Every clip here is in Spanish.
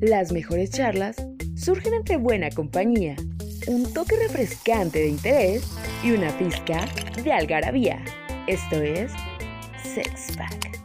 Las mejores charlas surgen entre buena compañía, un toque refrescante de interés y una pizca de algarabía. Esto es Sex Pack.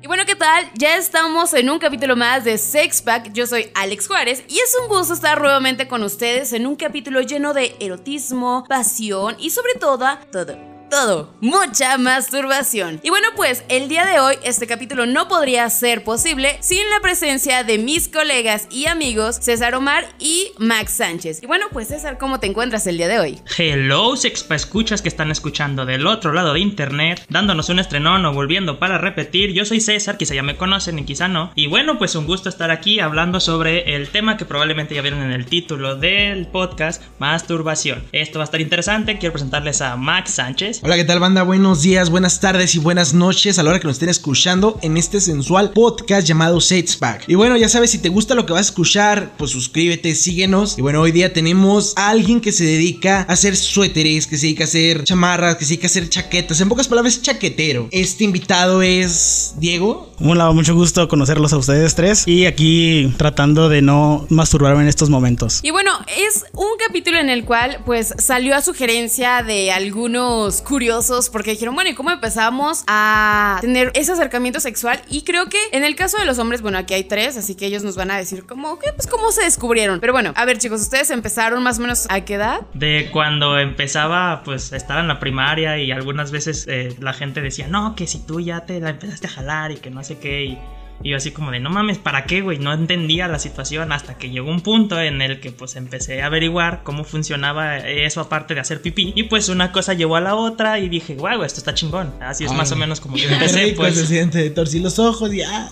Y bueno, ¿qué tal? Ya estamos en un capítulo más de Sex Pack. Yo soy Alex Juárez y es un gusto estar nuevamente con ustedes en un capítulo lleno de erotismo, pasión y sobre todo, todo todo, mucha masturbación. Y bueno, pues el día de hoy este capítulo no podría ser posible sin la presencia de mis colegas y amigos César Omar y Max Sánchez. Y bueno, pues César, ¿cómo te encuentras el día de hoy? Hello, sexpa escuchas que están escuchando del otro lado de internet, dándonos un estrenón o volviendo para repetir. Yo soy César, quizá ya me conocen y quizá no. Y bueno, pues un gusto estar aquí hablando sobre el tema que probablemente ya vieron en el título del podcast, masturbación. Esto va a estar interesante, quiero presentarles a Max Sánchez. Hola, ¿qué tal banda? Buenos días, buenas tardes y buenas noches a la hora que nos estén escuchando en este sensual podcast llamado Sets Pack. Y bueno, ya sabes, si te gusta lo que vas a escuchar, pues suscríbete, síguenos. Y bueno, hoy día tenemos a alguien que se dedica a hacer suéteres, que se dedica a hacer chamarras, que se dedica a hacer chaquetas. En pocas palabras, chaquetero. Este invitado es Diego. Hola, mucho gusto conocerlos a ustedes tres. Y aquí tratando de no masturbarme en estos momentos. Y bueno, es un capítulo en el cual pues salió a sugerencia de algunos curiosos porque dijeron, bueno, ¿y cómo empezamos a tener ese acercamiento sexual? Y creo que en el caso de los hombres, bueno, aquí hay tres, así que ellos nos van a decir cómo, ¿qué? Pues cómo se descubrieron. Pero bueno, a ver chicos, ¿ustedes empezaron más o menos a qué edad? De cuando empezaba, pues estaba en la primaria y algunas veces eh, la gente decía, no, que si tú ya te empezaste a jalar y que no sé qué. Y y yo así como de, no mames, ¿para qué, güey? No entendía la situación hasta que llegó un punto en el que pues empecé a averiguar cómo funcionaba eso aparte de hacer pipí. Y pues una cosa llevó a la otra y dije, wow, esto está chingón. Así es más o menos como que empecé, Rico pues. se siente, torcí los ojos y ah.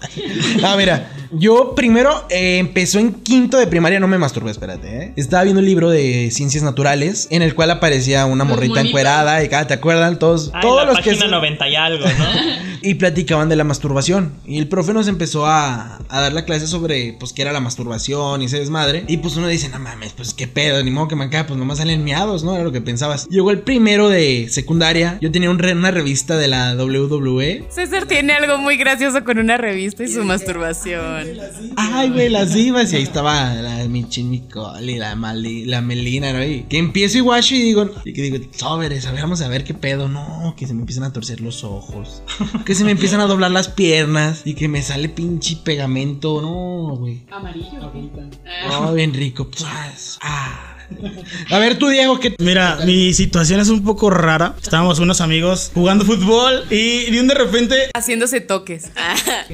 Ah, mira, yo primero eh, empezó en quinto de primaria, no me masturbé, espérate, ¿eh? Estaba viendo un libro de ciencias naturales en el cual aparecía una morrita encuerada y cada, ¿te acuerdan? Todos, Ay, todos la los que... página 90 y algo, ¿no? Y platicaban de la masturbación. Y el profe nos empezó a, a dar la clase sobre, pues, qué era la masturbación y ese desmadre. Y pues uno dice, no mames, pues, qué pedo, ni modo que me acá, pues nomás salen miados, ¿no? Era lo que pensabas. Llegó el primero de secundaria. Yo tenía un re- una revista de la WWE. César tiene algo muy gracioso con una revista y su masturbación. Ay, güey, las ibas. Y ahí estaba la Michin Nicole y la, Mali- la Melina, ¿no? Y que empiezo guacho y digo, y que digo, sobres, a ver, vamos a ver qué pedo. No, que se me empiezan a torcer los ojos. Que se me empiezan a doblar las piernas. Y que me sale pinche pegamento. No, güey. Amarillo. No, bien rico. Pues, ah. A ver, tú, Diego, ¿qué Mira, mi situación es un poco rara. Estábamos unos amigos jugando fútbol y de un de repente Haciéndose toques.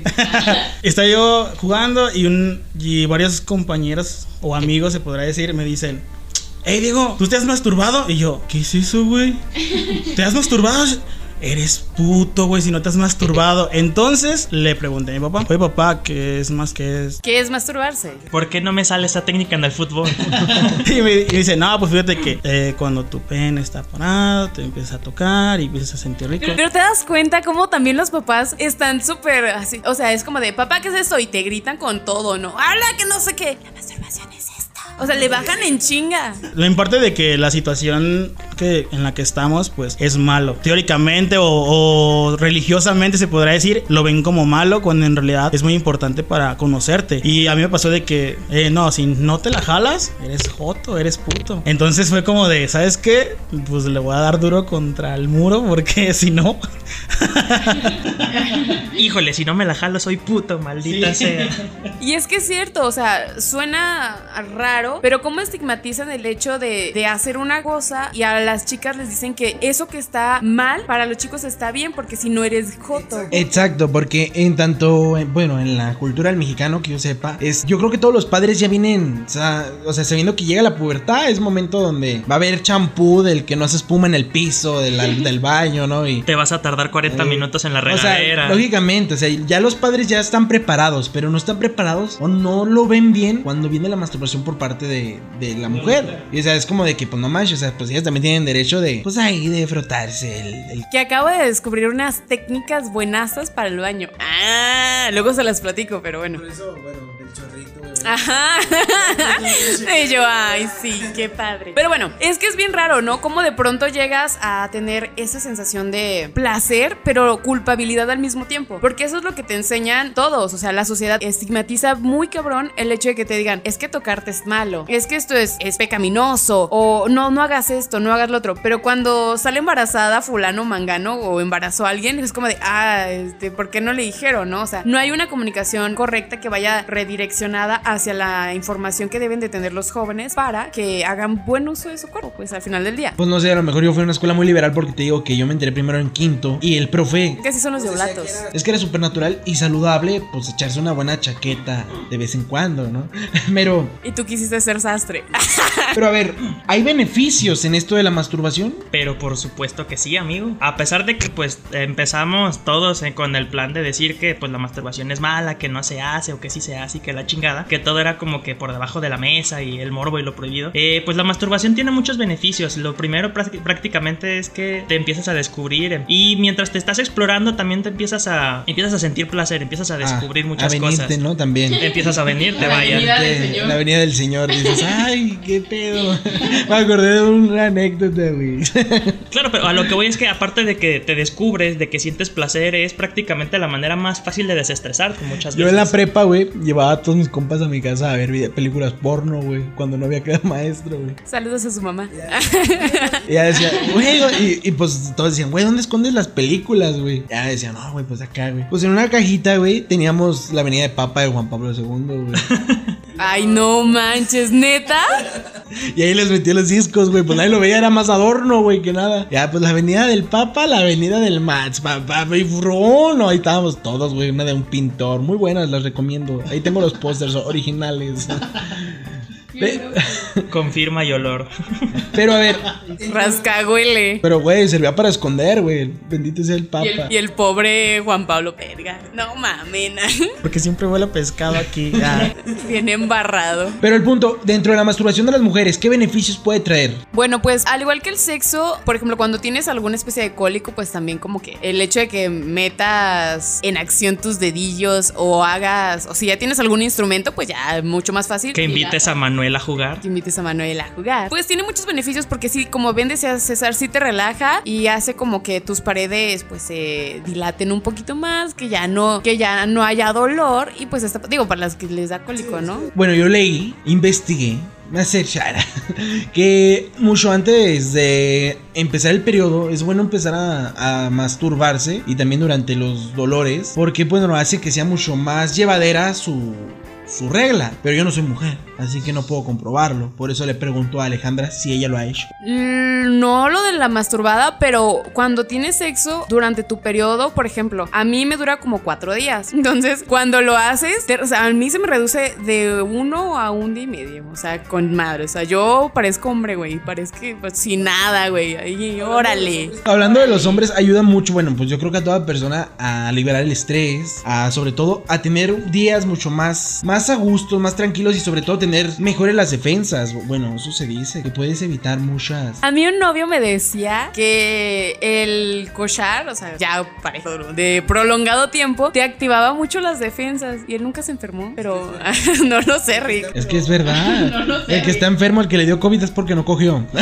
está yo jugando y, un, y varios compañeros o amigos, se podrá decir, me dicen, hey Diego, ¿tú te has masturbado? Y yo, ¿qué es eso, güey? ¿Te has masturbado? Eres puto, güey, si no te has masturbado. Entonces le pregunté a mi papá, oye papá, ¿qué es más que es? ¿Qué es masturbarse? ¿Por qué no me sale esa técnica en el fútbol? Y me, y dice, no, pues fíjate que eh, cuando tu pene está parado, te empiezas a tocar y empiezas a sentir rico. Pero te das cuenta cómo también los papás están súper así. O sea, es como de, papá, ¿qué es esto? Y te gritan con todo, ¿no? ¡Hala, que no sé qué! La masturbación es esta. O sea, le bajan en chinga. Lo importante de que la situación que, en la que estamos, pues es malo. Teóricamente o, o religiosamente se podrá decir, lo ven como malo cuando en realidad es muy importante para conocerte. Y a mí me pasó de que, eh, no, si no te la jalas, eres joto, eres puto. Entonces fue como de, ¿sabes qué? Pues le voy a dar duro contra el muro porque si no... Híjole, si no me la jalo, soy puto, maldita sea. Y es que es cierto, o sea, suena raro, pero cómo estigmatizan el hecho de, de hacer una cosa y a las chicas les dicen que eso que está mal, para los chicos está bien, porque si no eres joto. Exacto, porque en tanto, eh, bueno, en la cultura del mexicano que yo sepa, es, yo creo que todos los padres ya vienen, o sea, o sea, sabiendo que llega la pubertad, es momento donde va a haber champú del que no hace espuma en el piso, del, del baño, ¿no? Y, Te vas a tardar 40 Eh, minutos en la o sea, regadera. lógicamente, o sea, ya los padres ya están preparados, pero no están preparados o no lo ven bien cuando viene la masturbación por parte de, de la mujer. Y o sea, es como de que, pues no manches, o sea, pues ellas también tienen derecho de, pues ahí, de frotarse el, el Que acabo de descubrir unas técnicas buenasas para el baño. Ah, luego se las platico, pero bueno. eso, bueno. Ajá. y yo, ay, sí, qué padre. Pero bueno, es que es bien raro, ¿no? Como de pronto llegas a tener esa sensación de placer, pero culpabilidad al mismo tiempo. Porque eso es lo que te enseñan todos. O sea, la sociedad estigmatiza muy cabrón el hecho de que te digan, es que tocarte es malo, es que esto es, es pecaminoso, o no, no hagas esto, no hagas lo otro. Pero cuando sale embarazada fulano, mangano, o embarazó a alguien, es como de, ah, este, ¿por qué no le dijeron, no? O sea, no hay una comunicación correcta que vaya redireccionada hacia la información que deben de tener los jóvenes para que hagan buen uso de su cuerpo, pues al final del día. Pues no sé, a lo mejor yo fui a una escuela muy liberal porque te digo que yo me enteré primero en quinto y el profe Que así son los de oblatos. Es que era súper natural y saludable, pues echarse una buena chaqueta de vez en cuando, ¿no? Pero, Y tú quisiste ser sastre. pero a ver, ¿hay beneficios en esto de la masturbación? Pero por supuesto que sí, amigo. A pesar de que pues empezamos todos con el plan de decir que pues la masturbación es mala, que no se hace o que sí se hace y que la chingada, que todo era como que por debajo de la mesa y el morbo y lo prohibido. Eh, pues la masturbación tiene muchos beneficios. Lo primero prácti- prácticamente es que te empiezas a descubrir y mientras te estás explorando también te empias a empiezas a sentir placer, empiezas a descubrir Ah, muchas a venirte, cosas. ¿no? También. Empiezas a venirte, vaya. Que- La avenida del Señor. Dices, ay, qué pedo. Me acordé de una anécdota, güey. Claro, pero a lo que voy es que aparte de que te descubres, de que sientes placer, es prácticamente la manera más fácil de desestresarte muchas Yo veces. en la prepa, güey, llevaba a todos mis compas a mi casa a ver películas porno, güey. Cuando no había quedado maestro, güey. Saludos a su mamá. Y ella decía, güey, y, y pues todos decían, güey, ¿dónde escondes las películas, güey? Y ella decía, no, güey, pues acá, güey. Pues en una cajita, güey, teníamos la avenida de Papa de Juan Pablo II, güey. Ay, no manches, neta. Y ahí les metí los discos, güey. Pues nadie lo veía, era más adorno, güey, que nada. Ya, pues la avenida del Papa, la avenida del Mats, papá, y no, ahí estábamos todos, güey. Una de un pintor. Muy buenas, las recomiendo. Ahí tengo los pósters originales. Confirma y olor. Pero a ver, Rascahuele. pero güey, servía para esconder, güey. Bendito sea el Y Papa. el, y el pobre Juan Pablo Perga. No mames. Porque siempre huele a pescado aquí. Ah. Bien embarrado. Pero el punto, dentro de la masturbación de las mujeres, ¿qué beneficios puede traer? Bueno, pues al igual que el sexo, por ejemplo, cuando tienes alguna especie de cólico, pues también como que el hecho de que metas en acción tus dedillos o hagas, o si ya tienes algún instrumento, pues ya mucho más fácil. Que invites a Manuel a jugar. que invites a Manuel a jugar. Pues tiene muchos beneficios porque sí, como ven decía César, sí te relaja y hace como que tus paredes pues se dilaten un poquito más, que ya no, que ya no haya dolor y pues está, digo, para las que les da cólico, ¿no? Bueno, yo leí, investigué, me acercara, que mucho antes de empezar el periodo es bueno empezar a, a masturbarse y también durante los dolores, porque bueno, hace que sea mucho más llevadera su, su regla. Pero yo no soy mujer, así que no puedo comprobarlo. Por eso le pregunto a Alejandra si ella lo ha hecho. Mm, No lo de la masturbada, pero cuando tienes sexo durante tu periodo, por ejemplo, a mí me dura como cuatro días. Entonces, cuando lo haces, te- o sea, a mí se me reduce de uno a un día y medio. O sea, con madre. O sea, yo parezco hombre, güey. Parezco pues, sin nada, güey. Ahí, órale. Hablando de los hombres, ayuda mucho, bueno, pues yo creo que a toda persona a liberar el estrés, a sobre todo a tener días mucho más, más a gusto, más tranquilos y sobre todo tener mejores las defensas. Bueno, eso se dice, que puedes evitar muchas... A mí un novio me decía que el cochar, o sea, ya parejo de prolongado tiempo, te activaba mucho las defensas y él nunca se enfermó, pero no lo sé, Rick. Es que es verdad. el que está enfermo, el que le dio COVID es porque no cogió.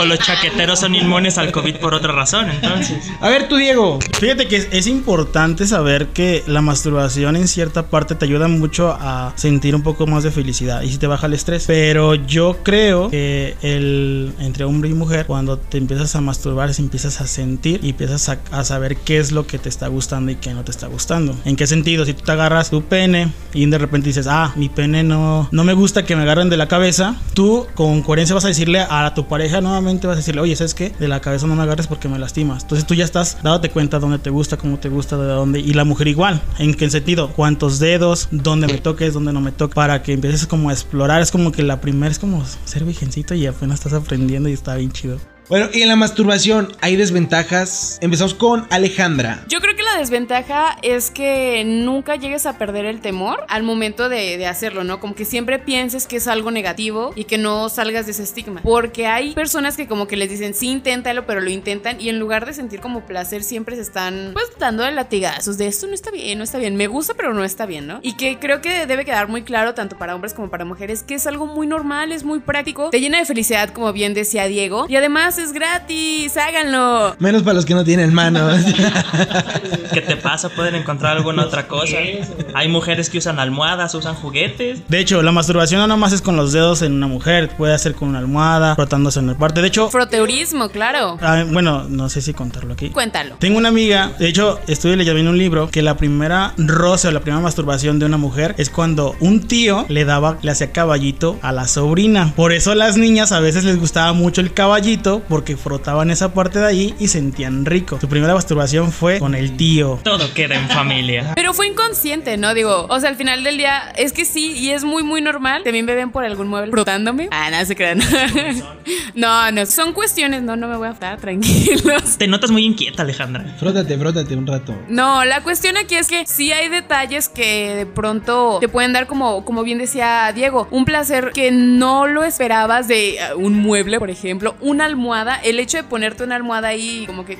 O los chaqueteros son inmunes al COVID por otra razón, entonces. A ver, tú, Diego. Fíjate que es, es importante saber que la masturbación en cierta parte te ayuda mucho a sentir un poco más de felicidad y si te baja el estrés. Pero yo creo que el entre hombre y mujer, cuando te empiezas a masturbar, empiezas a sentir y empiezas a, a saber qué es lo que te está gustando y qué no te está gustando. ¿En qué sentido? Si tú te agarras tu pene y de repente dices, ah, mi pene no, no me gusta que me agarren de la cabeza, tú con coherencia vas a decirle a tu pareja nuevamente, vas a decirle, oye, ¿sabes qué? De la cabeza no me agarres porque me lastimas. Entonces tú ya estás dándote cuenta dónde te gusta, cómo te gusta, de dónde. Y la mujer igual. ¿En qué sentido? ¿Cuántos dedos? ¿Dónde me toques? ¿Dónde no me toques? Para que empieces como explorar. Es como que la primera es como ser virgencito y apenas estás aprendiendo y está bien chido. Bueno, y en la masturbación hay desventajas. Empezamos con Alejandra. Yo creo que la desventaja es que nunca llegues a perder el temor al momento de, hacerlo, ¿no? Como que siempre pienses que es algo negativo y que no salgas de ese estigma. Porque hay personas que como que les dicen, sí, inténtalo, pero lo intentan y en lugar de sentir como placer siempre se están pues dando de latigazos de esto no está bien, no está bien, me gusta pero no está bien, ¿no? Y que creo que debe quedar muy claro tanto para hombres como para mujeres que es algo muy normal, es muy práctico, te llena de felicidad como bien decía Diego y además es gratis, háganlo. Menos para los que no tienen manos. ¿Qué te pasa? Pueden encontrar alguna otra cosa. Hay mujeres que usan almohadas, usan juguetes. De hecho, la masturbación no nomás es con los dedos en una mujer, puede hacer con una almohada, frotándose en el parte. De hecho, Froteurismo, claro. ah, bueno, no sé si contarlo aquí. Cuéntalo. Tengo una amiga, de hecho, estuve leyendo en un libro que la primera roce o la primera masturbación de una mujer es cuando un tío le daba, le hacía caballito a la sobrina. Por eso a las niñas a veces les gustaba mucho el caballito porque frotaban esa parte de ahí y sentían rico. Su primera masturbación fue con el tío. Todo queda en familia. Pero fue inconsciente, ¿no? Digo, o sea, al final del día es que sí, y es muy, muy normal. También me ven por algún mueble frotándome. Ah, no se crean. no, no, son cuestiones, no, no me voy a estar tranquilos. Te notas muy inquieta, Alejandra. frótate, frótate un rato. No, la cuestión aquí es que sí hay detalles que de pronto te pueden dar como, como bien decía Diego, un placer que no lo esperabas de uh, un mueble, por ejemplo, una almohada. El hecho de ponerte una almohada ahí como que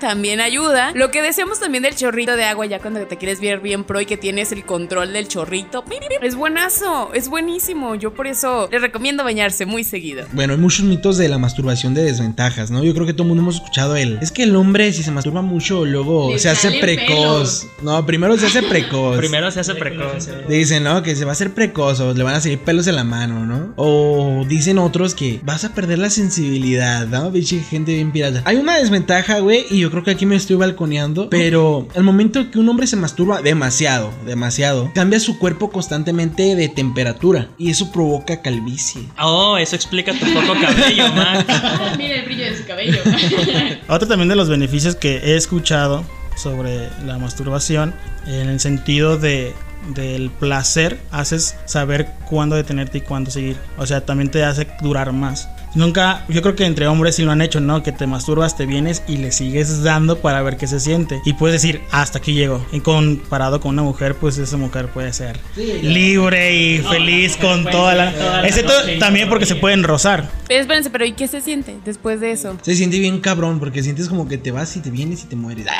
también ayuda. Lo que decíamos también del chorrito de agua ya cuando te quieres ver bien pro y que tienes el control del chorrito. Es buenazo, es buenísimo. Yo por eso les recomiendo bañarse muy seguido. Bueno, hay muchos mitos de la masturbación de desventajas, ¿no? Yo creo que todo el mundo hemos escuchado el. Es que el hombre, si se masturba mucho, luego Le se hace precoz. No, primero se hace precoz. Primero se hace precoz. Dicen, ¿no? Que se va a hacer precoz o le van a salir pelos en la mano, ¿no? O dicen otros que vas a perder la sensibilidad, ¿no? Biche, gente bien pirata. Hay una desventaja, güey, y yo creo que aquí me estoy balconeando, pero al momento que un hombre se masturba demasiado, demasiado, cambia su cuerpo constantemente de temperatura y eso provoca calvicie. Oh, eso explica tu poco cabello, Max. Mira el brillo de su cabello. Otro también de los beneficios que he escuchado sobre la masturbación, en el sentido de del placer, haces saber cuándo detenerte y cuándo seguir. O sea, también te hace durar más. Nunca, yo creo que entre hombres sí lo han hecho, ¿no? Que te masturbas, te vienes y le sigues dando para ver qué se siente. Y puedes decir, hasta aquí llego. Y comparado con una mujer, pues esa mujer puede ser libre y feliz con toda la... Excepto también porque se pueden rozar. Pero espérense, pero ¿y qué se siente después de eso? Se siente bien cabrón porque sientes como que te vas y te vienes y te mueres.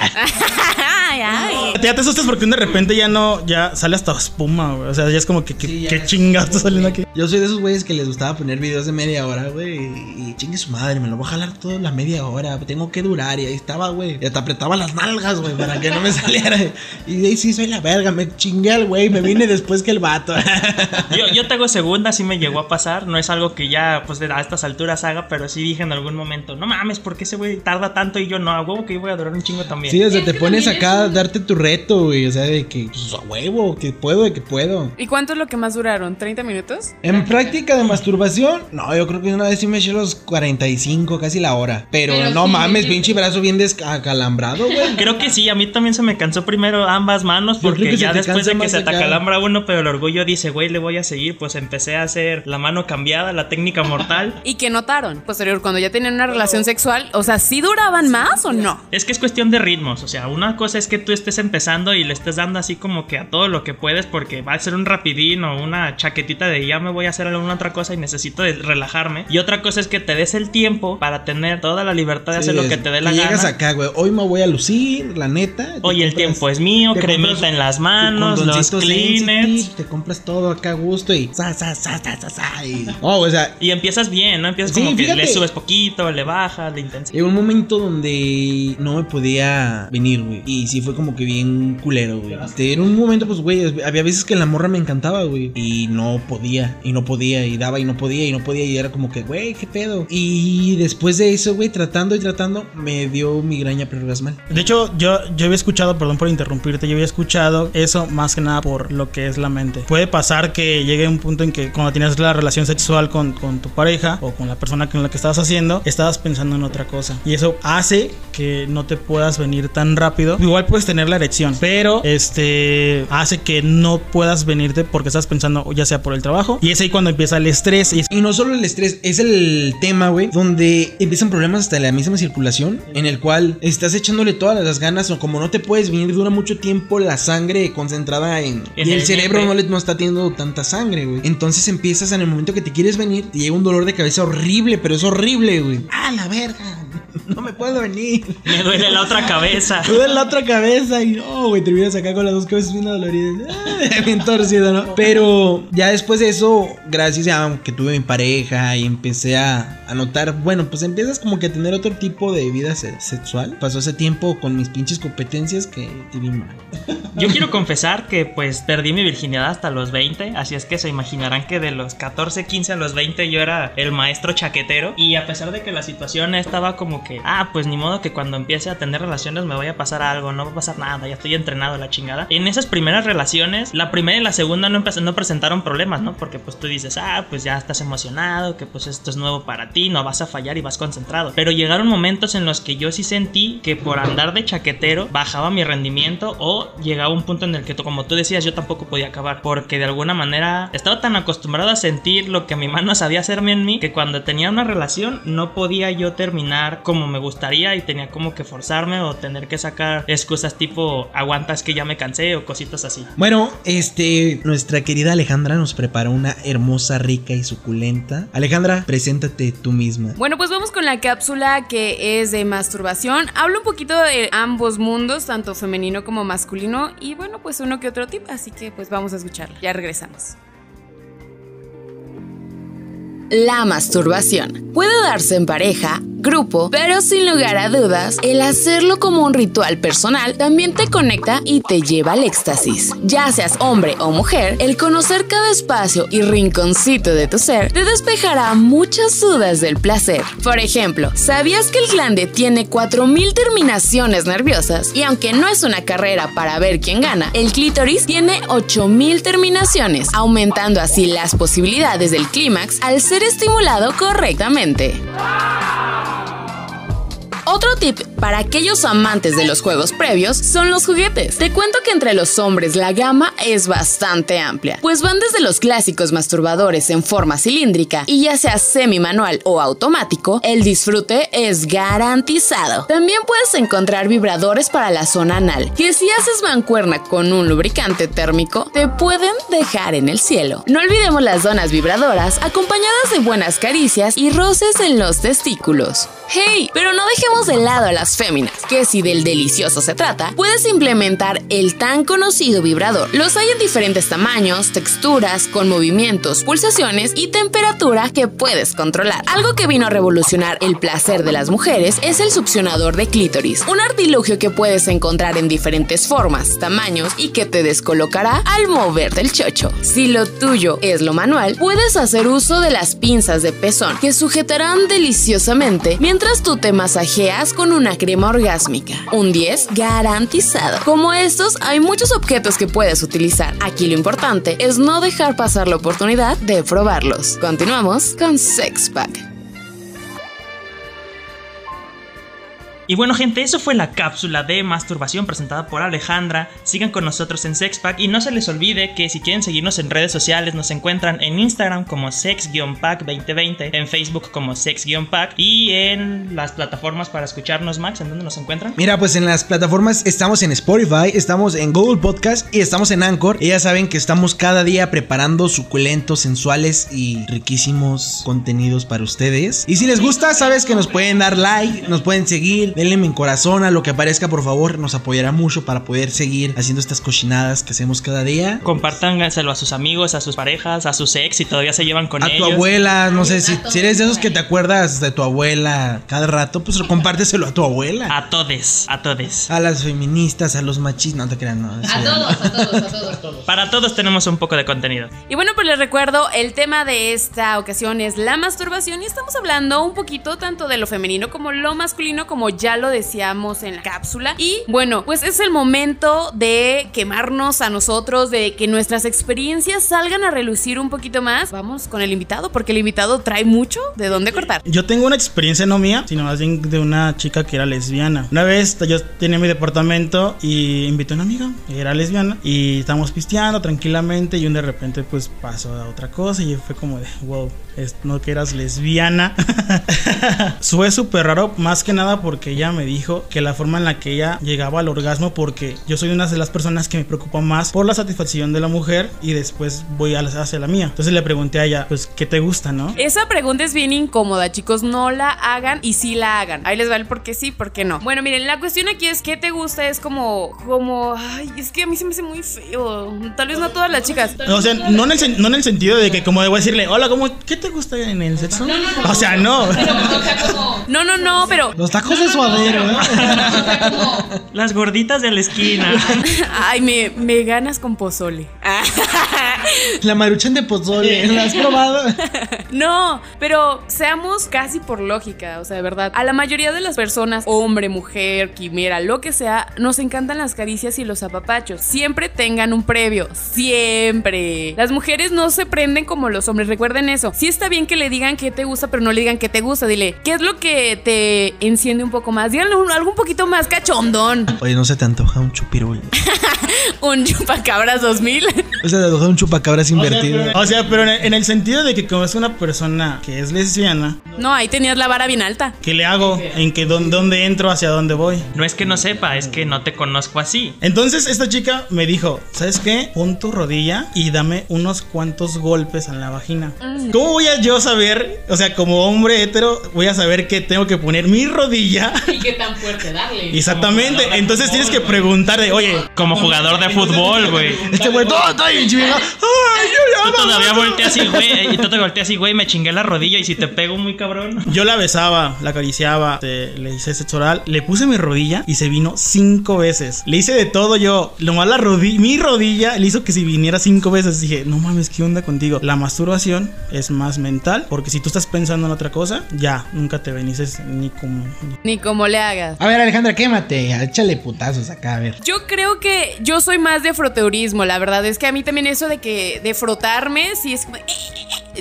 Ay, ay. Ya te asustas porque de repente ya no, ya sale hasta espuma, güey. O sea, ya es como que, que, Sí, ya. qué chingado está saliendo aquí. Yo soy de esos güeyes que les gustaba poner videos de media hora, güey. Y chingue su madre, me lo voy a jalar toda la media hora. Tengo que durar. Y ahí estaba, güey. Y hasta apretaba las nalgas, güey, para que no me saliera. Y de ahí sí soy la verga. Me chingué al güey. Me vine después que el vato. Yo, yo te hago segunda, sí me llegó a pasar. No es algo que ya, pues, a estas alturas haga, pero sí dije en algún momento, no mames, ¿por qué ese güey tarda tanto y yo no? A huevo que yo voy a durar un chingo también. Sí, o sea, te pones acá a darte tu reto, güey. O sea, de que, pues a huevo, que puedo, de que puedo. ¿Y cuánto es lo que más duraron? ¿30 minutos? En práctica de masturbación, no, yo creo que una vez sí me eché los 45, casi la hora. Pero, Pero no sí, mames, sí. pinche brazo bien descalambrado, güey. Creo que sí, a mí también se me cansó primero ambas manos porque que ya después de que se te acá. acalambra uno, pero el orgullo dice, güey, le voy a seguir, pues empecé a hacer la mano cambiada, la técnica mortal. ¿Y qué notaron? Posterior, cuando ya tenían una relación sexual, o sea, ¿sí duraban más o no? Es que es cuestión de ritmos, o sea, una cosa es que tú estés empezando y le estés dando así como que a todo lo que puedes porque va a ser un rapidín o una chaquetita de ya me voy a hacer alguna otra cosa y necesito relajarme. Y otra cosa es que te des el tiempo para tener toda la libertad de hacer lo que te dé la llegas gana. acá, güey. Hoy me voy a lucir, la neta. Hoy el tiempo es mío, cremita compras en las manos, los sensitive, Te compras todo acá a gusto y. Sa, sa, sa, sa, y- Oh, o sea, Y empiezas bien, ¿no? Empiezas Sí, como que le subes poquito, le bajas, le intensidad. llegó un momento donde no me podía venir, güey. Y sí fue como que bien culero, güey. Este, en un momento, pues, güey, había veces que la morra me encantaba, güey. Y no podía, y no podía, y daba, y no podía, y no podía. Y era como que, güey, qué pedo. Y después de eso, güey, tratando y tratando, me dio migraña preorgasmal. De hecho, yo, yo había escuchado, perdón por interrumpirte, yo había escuchado eso más que nada por lo que es la mente. Puede pasar que llegue un punto en que cuando tienes la relación sexual con, con tu pareja o con la persona con la que estabas haciendo, estabas pensando en otra cosa. Y eso hace que no te puedas venir tan rápido. Igual puedes tener la erección, pero este hace que no puedas venirte porque estás pensando ya sea por el trabajo. Y es ahí cuando empieza el estrés. Y es- Y no solo el estrés, es el el tema, güey, donde empiezan problemas hasta la misma circulación, en el cual estás echándole todas las ganas, o como no te puedes venir, dura mucho tiempo la sangre concentrada en. En y el, el cerebro no, le, no está teniendo tanta sangre, güey. Entonces empiezas en el momento que te quieres venir, te llega un dolor de cabeza horrible, pero es horrible, güey. ¡Ah, la verga! No me puedo venir. Me duele la otra cabeza. Me duele la otra cabeza y no, güey, terminas acá con las dos cabezas bien doloridas. Ah, Bien torcido, ¿no? Pero ya después de eso, gracias a que tuve mi pareja y empecé a, a notar, bueno, pues empiezas como que a tener otro tipo de vida se- sexual. Pasó ese tiempo con mis pinches competencias que te vi mal. Yo quiero confesar que pues perdí mi virginidad hasta los 20, así es que se imaginarán que de los 14, 15 a los 20 yo era el maestro chaquetero y a pesar de que la situación estaba como que, ah, pues ni modo que cuando empiece a tener relaciones me vaya a pasar algo, no va a pasar nada, ya estoy entrenado la chingada. En esas primeras relaciones, la primera y la segunda no, no presentaron problemas, ¿no? Porque pues tú dices, ah, pues ya estás emocionado, que pues esto es nuevo para ti, no vas a fallar y vas concentrado. Pero llegaron momentos en los que yo sí sentí que por andar de chaquetero bajaba mi rendimiento o llegaba un punto en el que, como tú decías, yo tampoco podía acabar. Porque de alguna manera estaba tan acostumbrado a sentir lo que mi mano sabía hacerme en mí que cuando tenía una relación no podía yo terminar como me gustaría y tenía como que forzarme o tener que sacar excusas tipo aguantas que ya me cansé o cositas así. Bueno, este, nuestra querida Alejandra nos preparó una hermosa, rica y suculenta. Alejandra, preséntate tú misma. Bueno, pues vamos con la cápsula que es de masturbación. Hablo un poquito de ambos mundos, tanto femenino como masculino, y bueno, pues uno que otro tip, así que pues vamos a escucharlo. Ya regresamos. La masturbación puede darse en pareja, grupo, pero sin lugar a dudas, el hacerlo como un ritual personal también te conecta y te lleva al éxtasis. Ya seas hombre o mujer, el conocer cada espacio y rinconcito de tu ser te despejará muchas dudas del placer. Por ejemplo, ¿sabías que el glande tiene 4000 terminaciones nerviosas? Y aunque no es una carrera para ver quién gana, el clítoris tiene 8000 terminaciones, aumentando así las posibilidades del clímax al ser estimulado correctamente. Otro tip para aquellos amantes de los juegos previos son los juguetes. Te cuento que entre los hombres la gama es bastante amplia, pues van desde los clásicos masturbadores en forma cilíndrica y ya sea semi-manual o automático, el disfrute es garantizado. También puedes encontrar vibradores para la zona anal, que si haces mancuerna con un lubricante térmico, te pueden dejar en el cielo. No olvidemos las zonas vibradoras acompañadas de buenas caricias y roces en los testículos. ¡Hey! Pero no dejemos de lado las féminas, que si del delicioso se trata, puedes implementar el tan conocido vibrador. Los hay en diferentes tamaños, texturas, con movimientos, pulsaciones y temperatura que puedes controlar. Algo que vino a revolucionar el placer de las mujeres es el succionador de clítoris, un artilugio que puedes encontrar en diferentes formas, tamaños y que te descolocará al moverte el chocho. Si lo tuyo es lo manual, puedes hacer uso de las pinzas de pezón que sujetarán deliciosamente mientras tú te masajeas con una crema orgásmica. Un 10 garantizado. Como estos, hay muchos objetos que puedes utilizar. Aquí lo importante es no dejar pasar la oportunidad de probarlos. Continuamos con Sex Pack. Y bueno, gente, eso fue la cápsula de masturbación presentada por Alejandra. Sigan con nosotros en SexPack y no se les olvide que si quieren seguirnos en redes sociales, nos encuentran en Instagram como sex-pack2020, en Facebook como sex-pack y en las plataformas para escucharnos, Max, ¿en dónde nos encuentran? Mira, pues en las plataformas estamos en Spotify, estamos en Google Podcast y estamos en Anchor. Y ya saben que estamos cada día preparando suculentos, sensuales y riquísimos contenidos para ustedes. Y si les gusta, sabes que nos pueden dar like, nos pueden seguir, denle en corazón a lo que aparezca, por favor, nos apoyará mucho para poder seguir haciendo estas cochinadas que hacemos cada día. Compártanselo a sus amigos, a sus parejas, a sus ex si todavía se llevan con A ellos. tu abuela, no sé, si, si eres de esos que te acuerdas de tu abuela cada rato, pues compárteselo a tu abuela. A todes, a todes. A las feministas, a los machistas, no te crean, no. A ya no. todos, a todos, a todos. Para todos tenemos un poco de contenido. Y bueno, pues les recuerdo, el tema de esta ocasión es la masturbación y estamos hablando un poquito tanto de lo femenino como lo masculino, como ya lo decíamos en la cápsula. Y bueno, pues es el momento de quemarnos a nosotros, de que nuestras experiencias salgan a relucir un poquito más. Vamos con el invitado, porque el invitado trae mucho de dónde cortar. Yo tengo una experiencia no mía, sino más bien de una chica que era lesbiana. Una vez yo tenía mi departamento y invité a una amiga, era lesbiana, y estábamos pisteando tranquilamente y un de repente pues pasó a otra cosa y fue como de, wow, no que eras lesbiana. Fue súper raro, más que nada porque ella me dijo que la forma en la que ella llegaba al orgasmo, porque yo soy una de las personas que me preocupa más por la satisfacción de la mujer y después voy a la- hacia la mía. Entonces le pregunté a ella, pues, ¿qué te gusta, no? Esa pregunta es bien incómoda, chicos. No la hagan y sí la hagan. Ahí les va el por qué sí, por qué no. Bueno, miren, la cuestión aquí es ¿qué te gusta? Es como, como, ay, es que a mí se me hace muy feo. Tal vez no todas las chicas. O sea, no en, el, no en el sentido de que como debo decirle, hola, ¿cómo, ¿qué te gusta en el sexo? O sea, no. No, no, no, pero, Los tacos de suadero, ¿eh? Las gorditas de la esquina. ay, me, me ganas con pozole. La maruchan de pozole, ¿la has probado? No, pero seamos casi por lógica, o sea, de verdad. A la mayoría de las personas, hombre, mujer, quimera, lo que sea, nos encantan las caricias y los apapachos. Siempre tengan un previo, siempre. Las mujeres no se prenden como los hombres, recuerden eso. Sí está bien que le digan qué te gusta, pero no le digan qué te gusta. Dile, ¿qué es lo que te enciende un poco más? Díganle un- algo un poquito más cachondón. Oye, no se te antoja un chupirul. Un chupacabras 2000. O sea, te antoja un chupacabras invertido. O sea, pero en el, en el sentido de que como es una persona que es lesbiana, No, ahí tenías la vara bien alta. ¿qué le hago? ¿En qué, dónde, dónde entro? ¿Hacia dónde voy? No es que no sepa, es que no te conozco así. Entonces esta chica me dijo, ¿sabes qué? Pon tu rodilla y dame unos cuantos golpes en la vagina. ¿Cómo voy a yo saber, o sea, como hombre hetero, voy a saber que tengo que poner mi rodilla? ¿Y qué tan fuerte darle? Exactamente, entonces tienes que preguntarle, oye, Como jugador de fútbol, güey. Este güey, todo, bien chinga. Ay, yo ya Tú todavía volteas así, güey. Y tú te volteas así, güey. Me chingué la rodilla y si te pego muy cabrón. yo la besaba, la acariciaba, te- le hice sexo oral, le puse mi rodilla y se vino cinco veces. Le hice de todo yo, nomás la rodilla, mi rodilla le hizo que si viniera cinco veces. Dije, no mames, ¿qué onda contigo? La masturbación es más mental, porque si tú estás pensando en otra cosa, ya, nunca te venices ni como... Ni como le hagas. A ver, Alejandra, quémate. Échale putazos acá, a ver. Yo creo que yo soy más de froteurismo, la verdad es que a mí también eso de que de frotarme, sí es como... eh,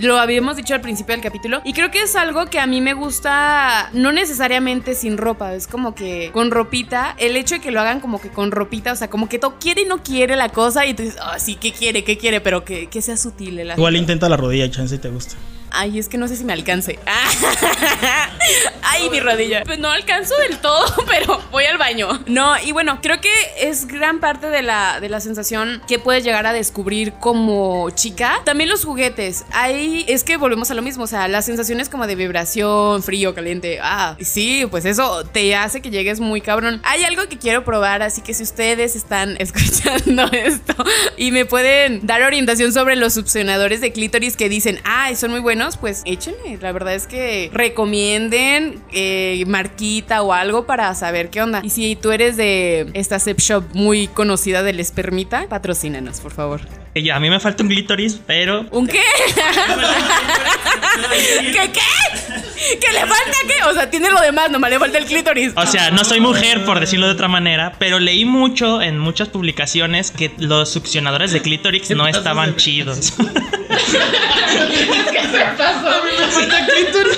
Lo habíamos dicho al principio del capítulo y creo que es algo que a mí me gusta no necesariamente sin ropa, es como que con ropita, el hecho de que lo hagan como que con ropita, o sea, como que todo quiere y no quiere la cosa y tú dices, ah, sí, ¿qué quiere? ¿Qué quiere? Pero que, que sea sutil el Igual intenta la rodilla, chance y te gusta. Ay, es que no sé si me alcance. Ay, mi rodilla. Pues no alcanzo del todo, pero voy al baño. No, y bueno, creo que es gran parte de la, de la sensación que puedes llegar a descubrir como chica. También los juguetes. Ahí es que volvemos a lo mismo. O sea, las sensaciones como de vibración, frío, caliente. Ah, sí, pues eso te hace que llegues muy cabrón. Hay algo que quiero probar, así que si ustedes están escuchando esto y me pueden dar orientación sobre los succionadores de clítoris que dicen, ay, son muy buenos, pues échenle. La verdad es que recomienden eh, marquita o algo para saber qué onda. Y si tú eres de esta sex shop muy conocida del espermita, patrocínanos, por favor. Ya, a mí me falta un clítoris, pero ¿Un qué? ¿Qué qué? ¿Que le falta qué? O sea, tiene lo demás, nomás le falta el clítoris. O sea, no soy mujer, por decirlo de otra manera, pero leí mucho en muchas publicaciones que los succionadores de clítoris no estaban chidos.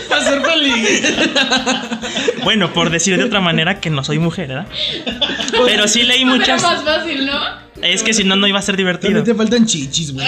para ser feliz. Bueno, por decir de otra manera que no soy mujer, ¿verdad? Pero sí leí Era muchas. más fácil, ¿no? Es que si no, no iba a ser divertido. También te faltan chichis, güey.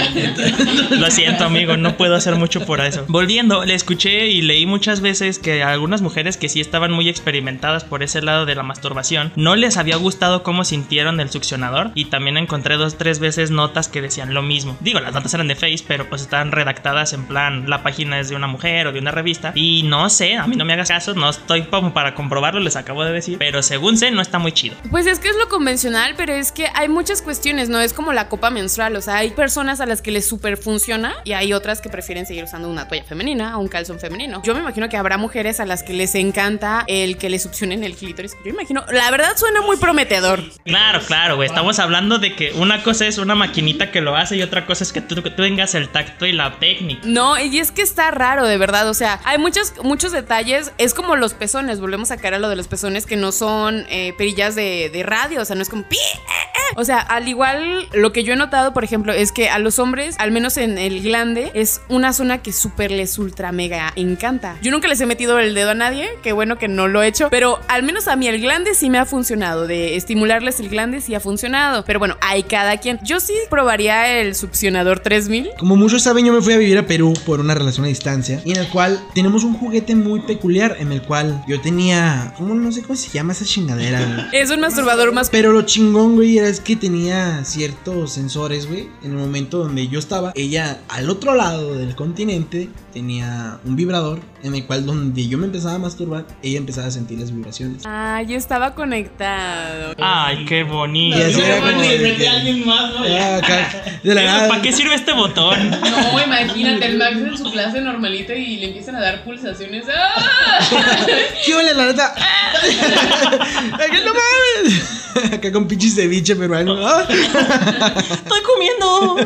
Lo siento, amigo, no puedo hacer mucho por eso. Volviendo, le escuché y leí muchas veces que a algunas mujeres que sí estaban muy experimentadas por ese lado de la masturbación no les había gustado cómo sintieron el succionador. Y también encontré dos, tres veces notas que decían lo mismo. Digo, las notas eran de Face, pero pues estaban redactadas en plan la página es de una mujer o de una revista. Y no sé, a mí no me hagas caso, no estoy como para comprobarlo, les acabo de decir. Pero según sé, no está muy chido. Pues es que es lo convencional, pero es que hay muchas cuestiones, ¿no? Es como la copa menstrual, o sea, hay personas a las que les súper funciona y hay otras que prefieren seguir usando una toalla femenina o un calzón femenino. Yo me imagino que habrá mujeres a las que les encanta el que les succionen el clítoris. Yo imagino, la verdad suena muy prometedor. Claro, claro, güey. Estamos hablando de que una cosa es una maquinita que lo hace y otra cosa es que tú, que tú tengas el tacto y la técnica. No, y es que está raro, de verdad. O sea, hay muchos, muchos detalles. Es como los pezones. Volvemos a caer a lo de los pezones que no son eh, perillas de, de radio. O sea, no es como pi, eh, O sea, al igual lo que yo he notado, por ejemplo, es que a los hombres, al menos en el glande, es una zona que súper les ultra mega encanta. Yo nunca les he metido el dedo a nadie, qué bueno que no lo he hecho, pero al menos a mí el glande sí me ha funcionado, de estimularles el glande sí ha funcionado. Pero bueno, hay cada quien. Yo sí probaría el succionador 3000. Como muchos saben, yo me fui a vivir a Perú por una relación a distancia. Y en el cual tenemos un juguete muy peculiar. En el cual yo tenía. ¿Cómo no sé cómo se llama esa chingadera? Es un masturbador más Pero lo chingón, güey, era que tenía ciertos sensores, güey. En el momento donde yo estaba, ella al otro lado del continente tenía un vibrador. En el cual, donde yo me empezaba a masturbar, ella empezaba a sentir las vibraciones. Ah, yo estaba conectado. Ay, qué bonito. Y así era como de que- alguien más, ¿no? Ah, acá, de la nada. ¿Para qué sirve este botón? No, imagínate el Max en su clase normalita y le empiezan a dar pulsaciones. ¡Ah! ¿Qué huele la neta? Acá no mames. Acá con pinches ceviche peruano. Ah, Estoy comiendo.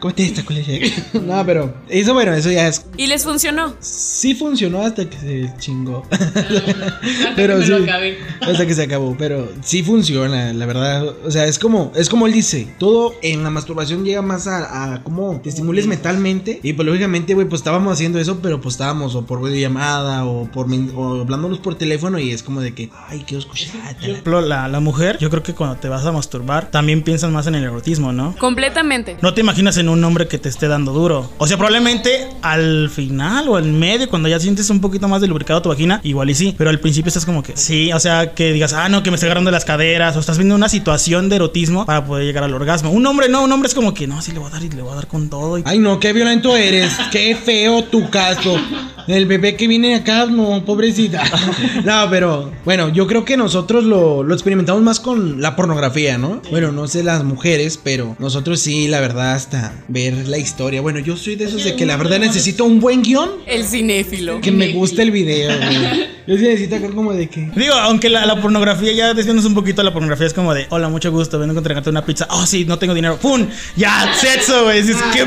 Cómete esta culera. No, pero eso bueno, eso ya es. Y les funcionó. Sí funcionó hasta que se chingó. Hasta Pero que sí. lo. Hasta que se acabó, pero sí funciona, la verdad. O sea, es como, es como él dice, todo en la masturbación llega más a, a cómo te estimules mentalmente. Y pues lógicamente, güey, pues estábamos haciendo eso, pero pues estábamos o por videollamada o por o hablándonos por teléfono y es como de que, ay, quiero escuchar. La, la mujer, yo creo que cuando te vas a masturbar, también piensas más en el erotismo, ¿no? Completamente. No te imaginas en un hombre que te esté dando duro. O sea, probablemente al final o al medio, cuando ya sientes un poquito más de lubricado tu vagina, igual y sí. Pero al principio estás como que sí. O sea, que digas, ah, no, que me estoy agarrando las caderas. O estás viendo una situación de erotismo para poder llegar al orgasmo. Un hombre no, un hombre es como que no, sí le voy a dar y le voy a dar con todo. Y Ay, no, qué violento eres. Qué feo tu caso. El bebé que viene acá, no, pobrecita. No, pero bueno, yo creo que nosotros lo, lo experimentamos más con la pornografía, ¿no? Bueno, no sé las mujeres, pero nosotros sí, la verdad, hasta ver la historia. Bueno, yo soy de esos de que la verdad necesito un buen guion El cinéfilo. que me guste el video, güey. Yo sí necesito acá como de que. Digo, aunque la, la pornografía ya desviándonos un poquito, la pornografía es como de, hola, mucho gusto, vengo a entregarte una pizza. Oh, sí, no tengo dinero. ¡Pum! Ya, sexo, güey. Es que,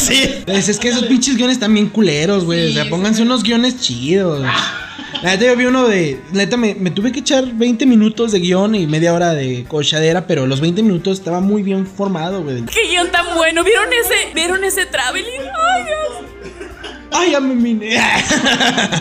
sí. Pues es que esos pinches guiones también culeros, güey. o sea, pónganse unos guiones chidos. La neta, yo vi uno de. La neta, me, me tuve que echar 20 minutos de guion y media hora de cochadera, pero los 20 minutos estaba muy bien formado, güey. Qué guion tan bueno. ¿Vieron ese, ¿vieron ese traveling? Ay, Dios. Ay, ya me miné.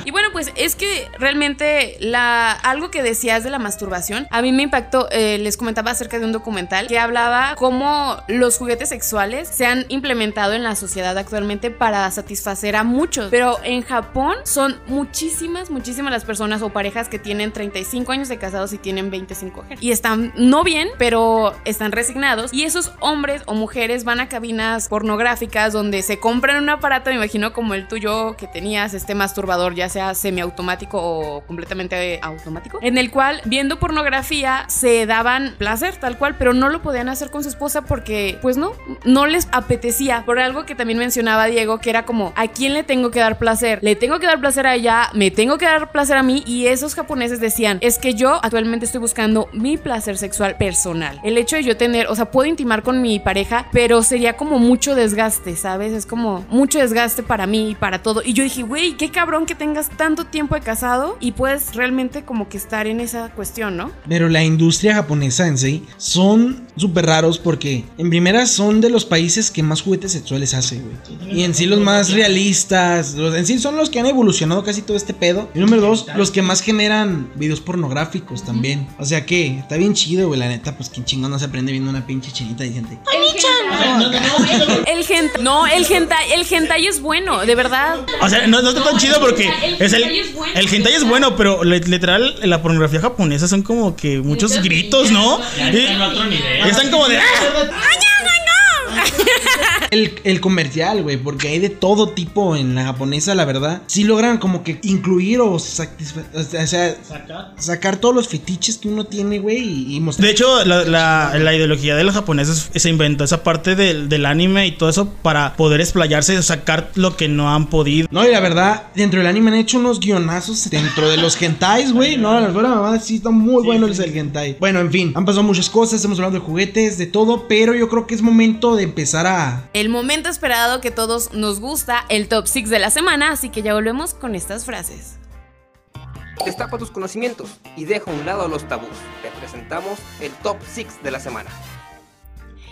Y bueno, pues es que realmente la algo que decías de la masturbación a mí me impactó. eh, les comentaba acerca de un documental que hablaba cómo los juguetes sexuales se han implementado en la sociedad actualmente para satisfacer a muchos. Pero en Japón son muchísimas, muchísimas las personas o parejas que tienen 35 años de casados y tienen 25 años. Y están no bien, pero están resignados. Y esos hombres o mujeres van a cabinas pornográficas donde se compran un aparato, me imagino como el tuyo que tenías, este masturbador, ya sea semiautomático o completamente automático, en el cual viendo pornografía se daban placer tal cual, pero no lo podían hacer con su esposa porque pues no, no les apetecía. Por algo que también mencionaba Diego, que era como, ¿a quién le tengo que dar placer? Le tengo que dar placer a ella, me tengo que dar placer a mí y esos japoneses decían, es que yo actualmente estoy buscando mi placer sexual personal. El hecho de yo tener, o sea, puedo intimar con mi pareja, pero sería como mucho desgaste, ¿sabes? Es como mucho desgaste para mí y para todo. Y yo dije, güey, qué cabrón que tengas tanto tiempo de casado y puedes realmente como que estar en esa cuestión, ¿no? Pero la industria japonesa en sí son súper raros porque en primera son de los países que más juguetes sexuales hace, güey. Y en sí los más realistas, los, en sí son los que han evolucionado casi todo este pedo. Y número dos, los que más generan videos pornográficos también. O sea que está bien chido, güey, la neta, pues quien chingón no se aprende viendo una pinche chinita diciendo. El hentai, no, el hentai, el hentai es bueno, de verdad. O sea, no, no está tan chido porque el es el, hentai es bueno. el hentai es bueno, pero literal la pornografía japonesa son como que muchos gritos, ¿no? Y están como de ¡ah! El, el comercial, güey, porque hay de todo tipo en la japonesa, la verdad. Sí logran como que incluir o, satisfa- o sea, sacar todos los fetiches que uno tiene, güey, y, y mostrar. De hecho, la, la- la ideología de los japoneses se inventó esa parte del, del anime y todo eso para poder explayarse, sacar lo que no han podido. No, y la verdad, dentro del anime han hecho unos guionazos dentro de los hentais, güey. No, la verdad, mamá, sí está muy bueno el hentai. Bueno, en fin, han pasado muchas cosas, hemos hablado de juguetes, de todo, pero yo creo que es momento de empezar a... El momento esperado que todos nos gusta, el top 6 de la semana, así que ya volvemos con estas frases. Destapa tus conocimientos y deja a un lado los tabús. Te presentamos el Top 6 de la semana.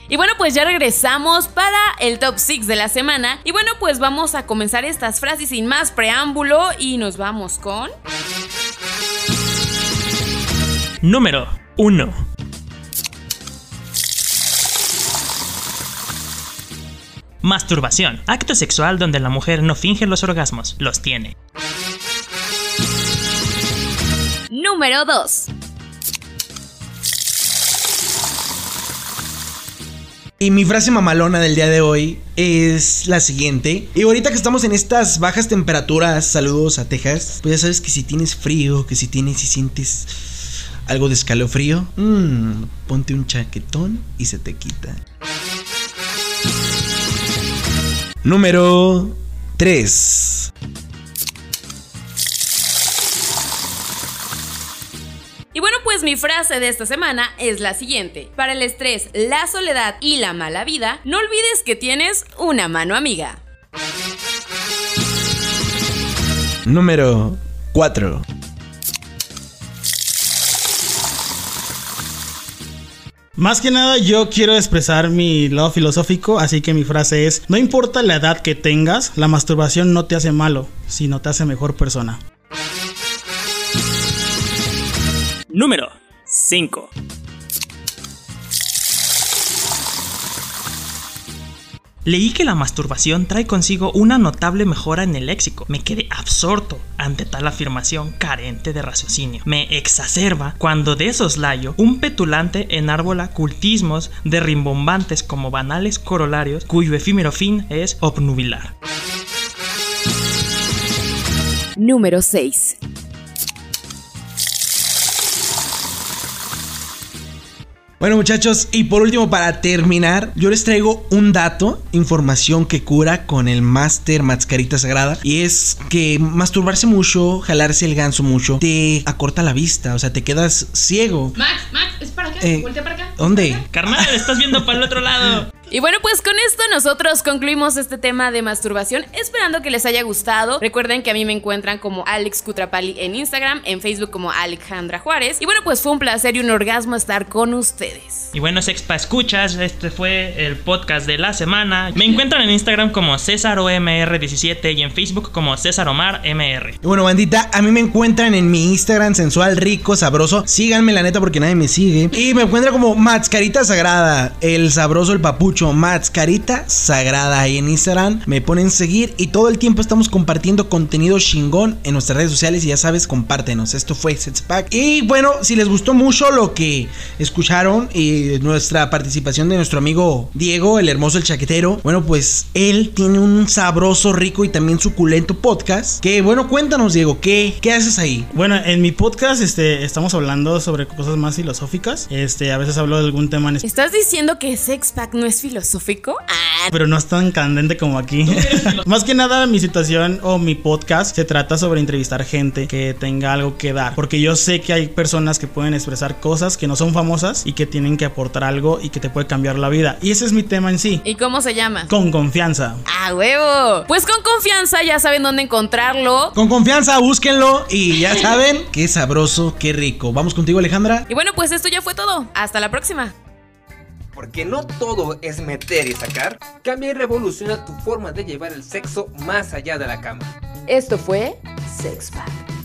Y bueno, pues ya regresamos para el top 6 de la semana. Y bueno, pues vamos a comenzar estas frases sin más preámbulo y nos vamos con... Número 1. Masturbación. Acto sexual donde la mujer no finge los orgasmos, los tiene. Número 2. Y mi frase mamalona del día de hoy es la siguiente. Y ahorita que estamos en estas bajas temperaturas, saludos a Texas, pues ya sabes que si tienes frío, que si tienes, si sientes algo de escalofrío, mmm, ponte un chaquetón y se te quita. Número 3. Y bueno, pues mi frase de esta semana es la siguiente. Para el estrés, la soledad y la mala vida, no olvides que tienes una mano amiga. Número 4. Más que nada yo quiero expresar mi lado filosófico, así que mi frase es, no importa la edad que tengas, la masturbación no te hace malo, sino te hace mejor persona. Número 5. Leí que la masturbación trae consigo una notable mejora en el léxico. Me quedé absorto ante tal afirmación carente de raciocinio. Me exacerba cuando de soslayo un petulante enárbola cultismos de rimbombantes como banales corolarios cuyo efímero fin es obnubilar. Número 6. Bueno muchachos, y por último para terminar, yo les traigo un dato, información que cura con el Master Mascarita Sagrada. Y es que masturbarse mucho, jalarse el ganso mucho, te acorta la vista, o sea, te quedas ciego. Max, Max, es para acá. Eh, Voltea para acá. ¿Dónde? Carnal, estás viendo para el otro lado. Y bueno, pues con esto nosotros concluimos este tema de masturbación, esperando que les haya gustado. Recuerden que a mí me encuentran como Alex Cutrapali en Instagram, en Facebook como Alejandra Juárez. Y bueno, pues fue un placer y un orgasmo estar con ustedes. Y bueno, Sexpa Escuchas, este fue el podcast de la semana. Me encuentran en Instagram como CésarOMR17 y en Facebook como César Omar MR. Y bueno, bandita, a mí me encuentran en mi Instagram sensual, rico, sabroso. Síganme la neta porque nadie me sigue. Y me encuentran como Mascarita Sagrada, el sabroso, el papucho, Mascarita Sagrada. Ahí en Instagram me ponen seguir y todo el tiempo estamos compartiendo contenido chingón en nuestras redes sociales y ya sabes, compártenos. Esto fue Setspack. Y bueno, si les gustó mucho lo que escucharon y nuestra participación de nuestro amigo Diego, el hermoso el chaquetero, bueno, pues él tiene un sabroso, rico y también suculento podcast. Que bueno, cuéntanos, Diego, ¿qué, qué haces ahí? Bueno, en mi podcast este, estamos hablando sobre cosas más filosóficas. Este, a veces hablo de algún tema en. ¿Estás diciendo que Sexpack no es filosófico? Ah, pero no es tan candente como aquí. Más que nada, mi situación o mi podcast se trata sobre entrevistar gente que tenga algo que dar. Porque yo sé que hay personas que pueden expresar cosas que no son famosas y que tienen que aportar algo y que te puede cambiar la vida. Y ese es mi tema en sí. ¿Y cómo se llama? Con confianza. ¡Ah, huevo! Pues con confianza ya saben dónde encontrarlo. Con confianza, búsquenlo y ya saben, qué sabroso, qué rico. Vamos contigo, Alejandra. Y bueno, pues esto ya fue todo. Hasta la próxima. Porque no todo es meter y sacar, cambia y revoluciona tu forma de llevar el sexo más allá de la cama. Esto fue Sexpack.